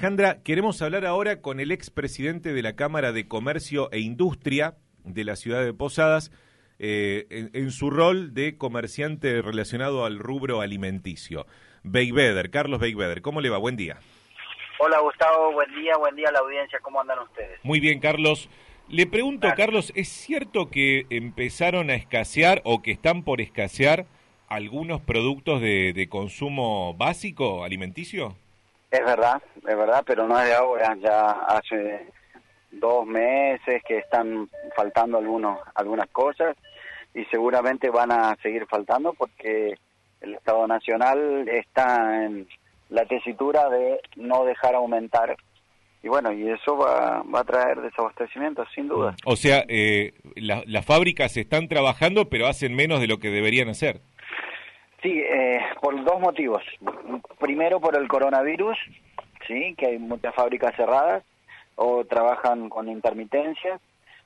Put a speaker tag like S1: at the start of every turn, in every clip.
S1: Alejandra, queremos hablar ahora con el expresidente de la Cámara de Comercio e Industria de la ciudad de Posadas, eh, en, en, su rol de comerciante relacionado al rubro alimenticio. Beiveder, Carlos Beiveder, ¿cómo le va? Buen día.
S2: Hola Gustavo, buen día, buen día a la audiencia, ¿cómo andan ustedes?
S1: Muy bien, Carlos. Le pregunto, Carlos, ¿es cierto que empezaron a escasear o que están por escasear algunos productos de, de consumo básico alimenticio?
S2: Es verdad, es verdad, pero no es de ahora, ya hace dos meses que están faltando algunos, algunas cosas y seguramente van a seguir faltando porque el Estado Nacional está en la tesitura de no dejar aumentar y bueno, y eso va, va a traer desabastecimiento, sin duda.
S1: O sea, eh, la, las fábricas están trabajando, pero hacen menos de lo que deberían hacer.
S2: Sí, eh, por dos motivos. Primero por el coronavirus, sí, que hay muchas fábricas cerradas o trabajan con intermitencias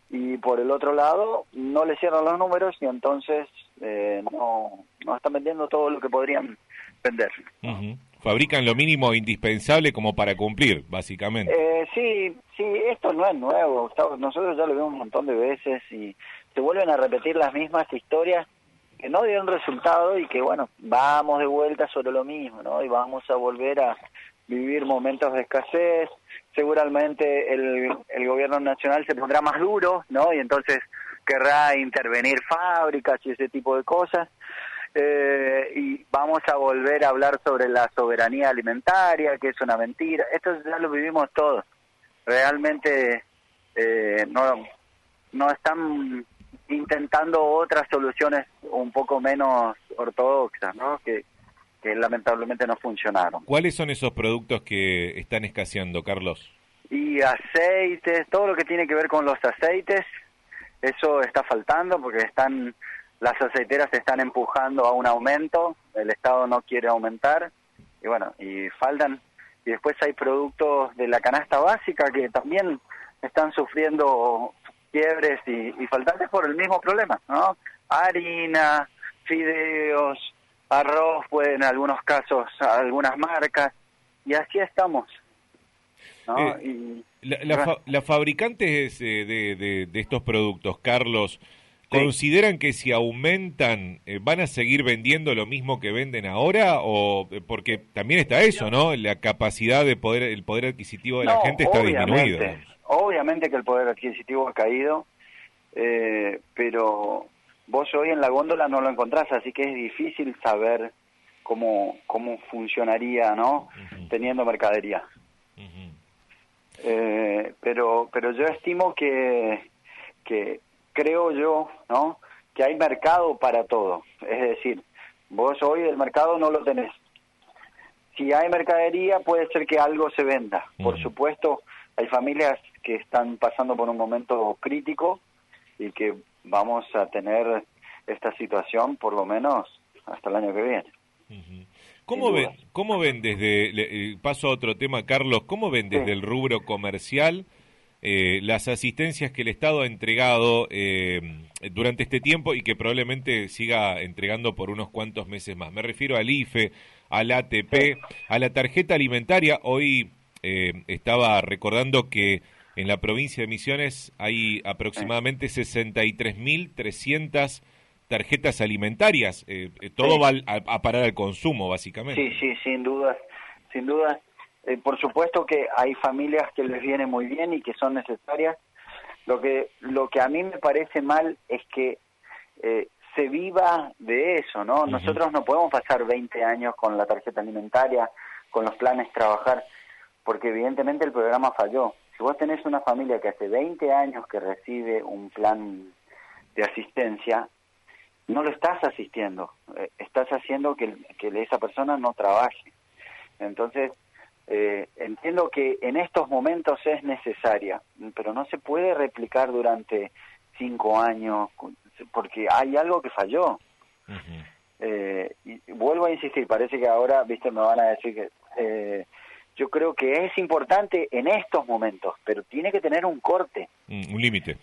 S2: y por el otro lado no le cierran los números y entonces eh, no, no están vendiendo todo lo que podrían vender.
S1: Uh -huh. Fabrican lo mínimo indispensable como para cumplir, básicamente.
S2: Eh, sí, sí, esto no es nuevo, Gustavo. Nosotros ya lo vimos un montón de veces y se vuelven a repetir las mismas historias que no dieron resultado y que, bueno, vamos de vuelta sobre lo mismo, ¿no? Y vamos a volver a vivir momentos de escasez. Seguramente el, el gobierno nacional se pondrá más duro, ¿no? Y entonces querrá intervenir fábricas y ese tipo de cosas. Eh, y vamos a volver a hablar sobre la soberanía alimentaria, que es una mentira. Esto ya lo vivimos todos. Realmente eh, no, no están intentando otras soluciones un poco menos ortodoxas, ¿no? Que, que lamentablemente no funcionaron.
S1: ¿Cuáles son esos productos que están escaseando, Carlos?
S2: Y aceites, todo lo que tiene que ver con los aceites, eso está faltando porque están las aceiteras están empujando a un aumento, el Estado no quiere aumentar y bueno, y faltan y después hay productos de la canasta básica que también están sufriendo quiebres y, y, faltantes por el mismo problema, ¿no? Harina, fideos, arroz, pues en algunos casos algunas marcas, y así estamos. ¿no?
S1: Eh, y, la, la, fa la, fabricantes de, de, de, estos productos, Carlos, ¿consideran que si aumentan eh, van a seguir vendiendo lo mismo que venden ahora? o Porque también está eso, ¿no? La capacidad de poder, el poder adquisitivo de
S2: no,
S1: la gente está
S2: obviamente.
S1: disminuido.
S2: Obviamente que el poder adquisitivo ha caído, eh, pero vos hoy en la góndola no lo encontrás, así que es difícil saber cómo, cómo funcionaría, ¿no? Uh -huh. Teniendo mercadería. Uh -huh. eh, pero, pero yo estimo que, que creo yo, ¿no? Que hay mercado para todo. Es decir, vos hoy el mercado no lo tenés. Si hay mercadería, puede ser que algo se venda. Uh -huh. Por supuesto, hay familias que están pasando por un momento crítico y que vamos a tener esta situación por lo menos hasta el año que viene.
S1: Uh -huh. ¿Cómo ven, ¿Cómo ven desde, le, paso a otro tema, Carlos, cómo ven desde sí. el rubro comercial eh, las asistencias que el Estado ha entregado eh, durante este tiempo y que probablemente siga entregando por unos cuantos meses más? Me refiero al IFE, al ATP, sí. a la tarjeta alimentaria. Hoy eh, estaba recordando que en la provincia de Misiones hay aproximadamente 63.300 tarjetas alimentarias. Eh, todo sí. va a, a, parar al consumo, básicamente.
S2: Sí, sí, sin duda, sin duda. Eh, por supuesto que hay familias que les viene muy bien y que son necesarias. Lo que, lo que a mí me parece mal es que eh, se viva de eso, ¿no? Uh -huh. Nosotros no podemos pasar 20 años con la tarjeta alimentaria, con los planes trabajar, porque evidentemente el programa falló si vos tenés una familia que hace 20 años que recibe un plan de asistencia, no lo estás asistiendo, eh, estás haciendo que, que, esa persona no trabaje. Entonces, eh, entiendo que en estos momentos es necesaria, pero no se puede replicar durante cinco años, porque hay algo que falló. Uh -huh. eh, y vuelvo a insistir, parece que ahora, viste, me van a decir que... Eh, yo creo que es importante en estos momentos, pero tiene que tener un corte.
S1: Mm, un límite.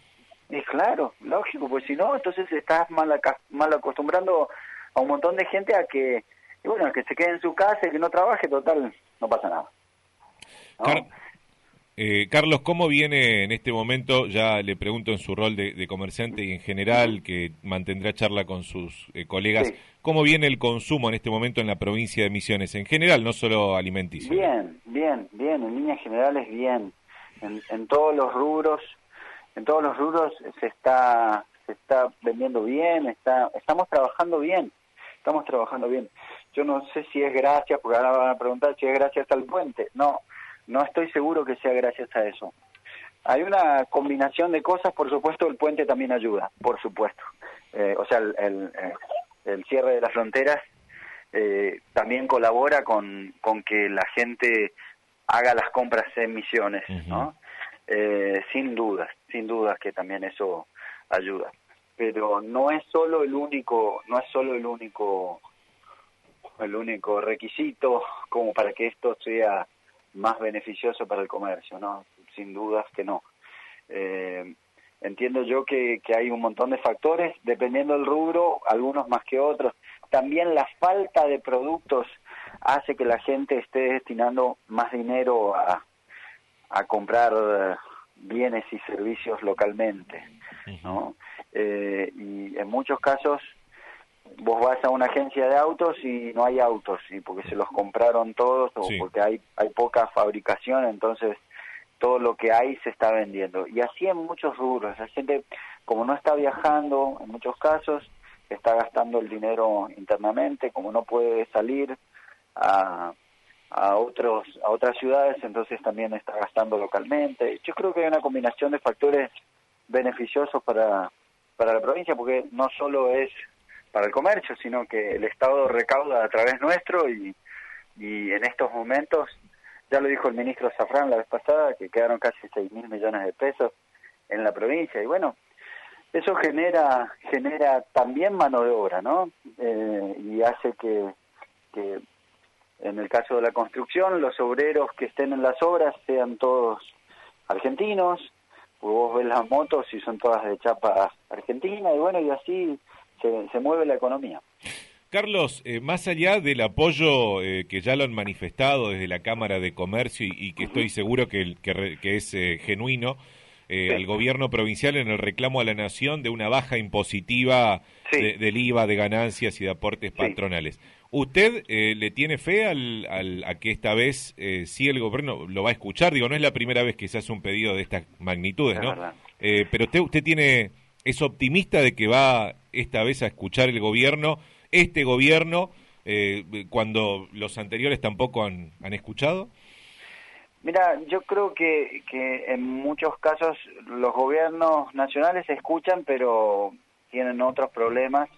S2: Es claro, lógico, pues si no, entonces estás mal, mal acostumbrando a un montón de gente a que, y bueno, que se quede en su casa y que no trabaje, total, no pasa nada.
S1: Eh, Carlos, ¿cómo viene en este momento? Ya le pregunto en su rol de, comerciante y en general, que mantendrá charla con sus eh, colegas, ¿cómo viene el consumo en este momento en la provincia de Misiones? En general, no solo alimenticio.
S2: Bien, bien, bien, en líneas generales bien. En, todos los rubros, en todos los rubros se está, se está vendiendo bien, está, estamos trabajando bien, estamos trabajando bien. Yo no sé si es gracias, porque ahora van a preguntar si es gracias al puente. No, no estoy seguro que sea gracias a eso. Hay una combinación de cosas, por supuesto el puente también ayuda, por supuesto. Eh, o sea, el, el, cierre de las fronteras eh, también colabora con, con que la gente haga las compras en misiones, ¿no? Eh, sin dudas, sin dudas que también eso ayuda. Pero no es solo el único, no es solo el único, el único requisito como para que esto sea más beneficioso para el comercio, ¿no? Sin dudas que no. Eh, entiendo yo que, que, hay un montón de factores, dependiendo del rubro, algunos más que otros. También la falta de productos hace que la gente esté destinando más dinero a, a comprar eh, bienes y servicios localmente, ¿no? Eh, y en muchos casos vos vas a una agencia de autos y no hay autos y porque se los compraron todos o porque hay hay poca fabricación entonces todo lo que hay se está vendiendo. Y así en muchos rubros la gente como no está viajando en muchos casos está gastando el dinero internamente como no puede salir a a otros a otras ciudades entonces también está gastando localmente. Yo creo que hay una combinación de factores beneficiosos para para la provincia porque no solo es para el comercio, sino que el Estado recauda a través nuestro y, en estos momentos, ya lo dijo el ministro Zafrán la vez pasada, que quedaron casi 6 mil millones de pesos en la provincia y bueno, eso genera genera también mano de obra, ¿no? Eh, y hace que, que en el caso de la construcción los obreros que estén en las obras sean todos argentinos, vos ves las motos y son todas de chapa argentina y bueno, y así se, mueve la economía.
S1: Carlos, eh, más allá del apoyo eh, que ya lo han manifestado desde la Cámara de Comercio y, que estoy seguro que, que, es eh, genuino, al gobierno provincial en el reclamo a la nación de una baja impositiva del IVA, de ganancias y de aportes patronales. ¿Usted le tiene fe al, a que esta vez sí el gobierno lo va a escuchar? Digo, no es la primera vez que se hace un pedido de estas magnitudes, ¿no? pero usted, usted tiene es optimista de que va esta vez a escuchar el gobierno, este gobierno, eh, cuando los anteriores tampoco han, escuchado?
S2: Mira, yo creo que, que en muchos casos los gobiernos nacionales escuchan, pero tienen otros problemas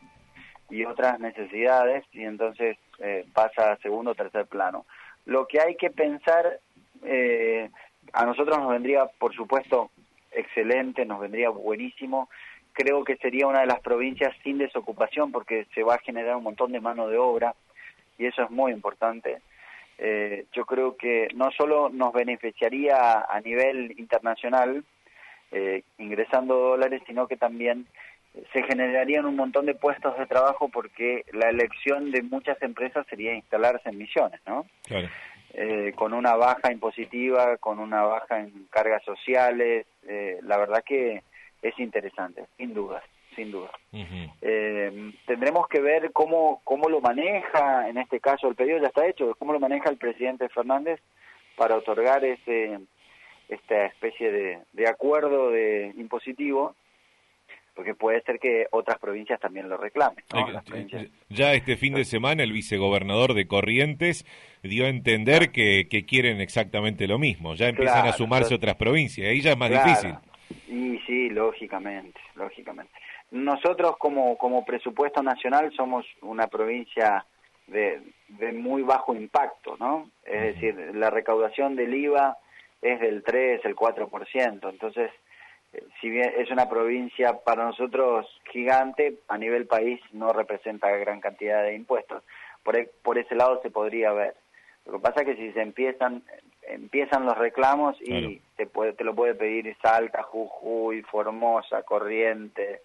S2: y otras necesidades y entonces eh, pasa a segundo o tercer plano. Lo que hay que pensar, eh, a nosotros nos vendría, por supuesto, excelente, nos vendría buenísimo creo que sería una de las provincias sin desocupación porque se va a generar un montón de mano de obra y eso es muy importante. Eh, yo creo que no solo nos beneficiaría a nivel internacional eh, ingresando dólares, sino que también se generarían un montón de puestos de trabajo porque la elección de muchas empresas sería instalarse en Misiones, ¿no? Eh, con una baja impositiva, con una baja en cargas sociales, la verdad que es interesante, sin duda, sin duda. Eh, tendremos que ver cómo, cómo lo maneja, en este caso el pedido ya está hecho, cómo lo maneja el presidente Fernández para otorgar ese esta especie de, de acuerdo de impositivo porque puede ser que otras provincias también lo reclamen.
S1: Ya este fin de semana el vicegobernador de Corrientes dio a entender que, que quieren exactamente lo mismo, ya empiezan a sumarse otras provincias, ahí ya es más difícil.
S2: Y sí, lógicamente, lógicamente. Nosotros como, como presupuesto nacional somos una provincia de, de muy bajo impacto, ¿no? Es decir, la recaudación del IVA es del 3, el 4%, entonces, eh, si bien es una provincia para nosotros gigante, a nivel país no representa gran cantidad de impuestos. Por, e, por ese lado se podría ver. Lo que pasa es que si se empiezan empiezan los reclamos y te puede te lo puede pedir Salta, Jujuy, Formosa, Corriente,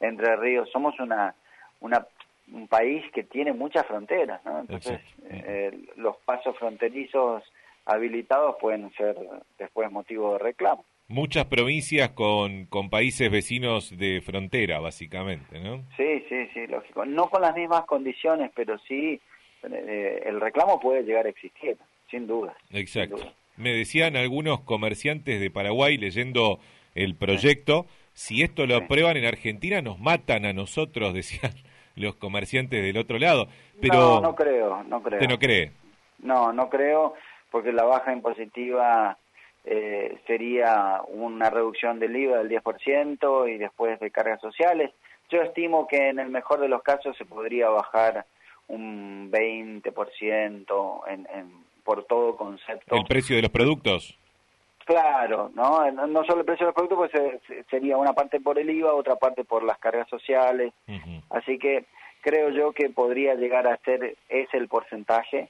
S2: Entre Ríos. Somos una una un país que tiene muchas fronteras, ¿no? Entonces eh, los pasos fronterizos habilitados pueden ser después motivo de reclamo.
S1: Muchas provincias con, con países vecinos de frontera, básicamente, ¿no?
S2: Sí, sí, sí, lógico. No con las mismas condiciones, pero sí eh, el reclamo puede llegar a existir, sin duda.
S1: Exacto. Me decían algunos comerciantes de Paraguay leyendo el proyecto, si esto lo aprueban en Argentina nos matan a nosotros, decían los comerciantes del otro lado. Pero
S2: no, no creo, no creo.
S1: ¿Usted no cree?
S2: No, no creo, porque la baja impositiva eh, sería una reducción del IVA del 10% y después de cargas sociales. Yo estimo que en el mejor de los casos se podría bajar un 20% en, en, por todo concepto.
S1: ¿El precio de los productos?
S2: Claro, ¿no? No solo el precio de los productos, pues sería una parte por el IVA, otra parte por las cargas sociales. Así que creo yo que podría llegar a ser ese el porcentaje.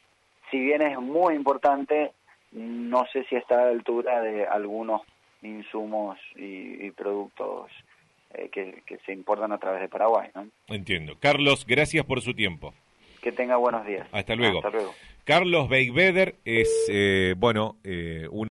S2: Si bien es muy importante, no sé si está a la altura de algunos insumos y, productos eh, que, se importan a través de Paraguay. ¿no?
S1: Entiendo. Carlos, gracias por su tiempo.
S2: Que tenga buenos días.
S1: Hasta luego.
S2: Hasta luego.
S1: Carlos Beigbeder es, eh, bueno, eh, un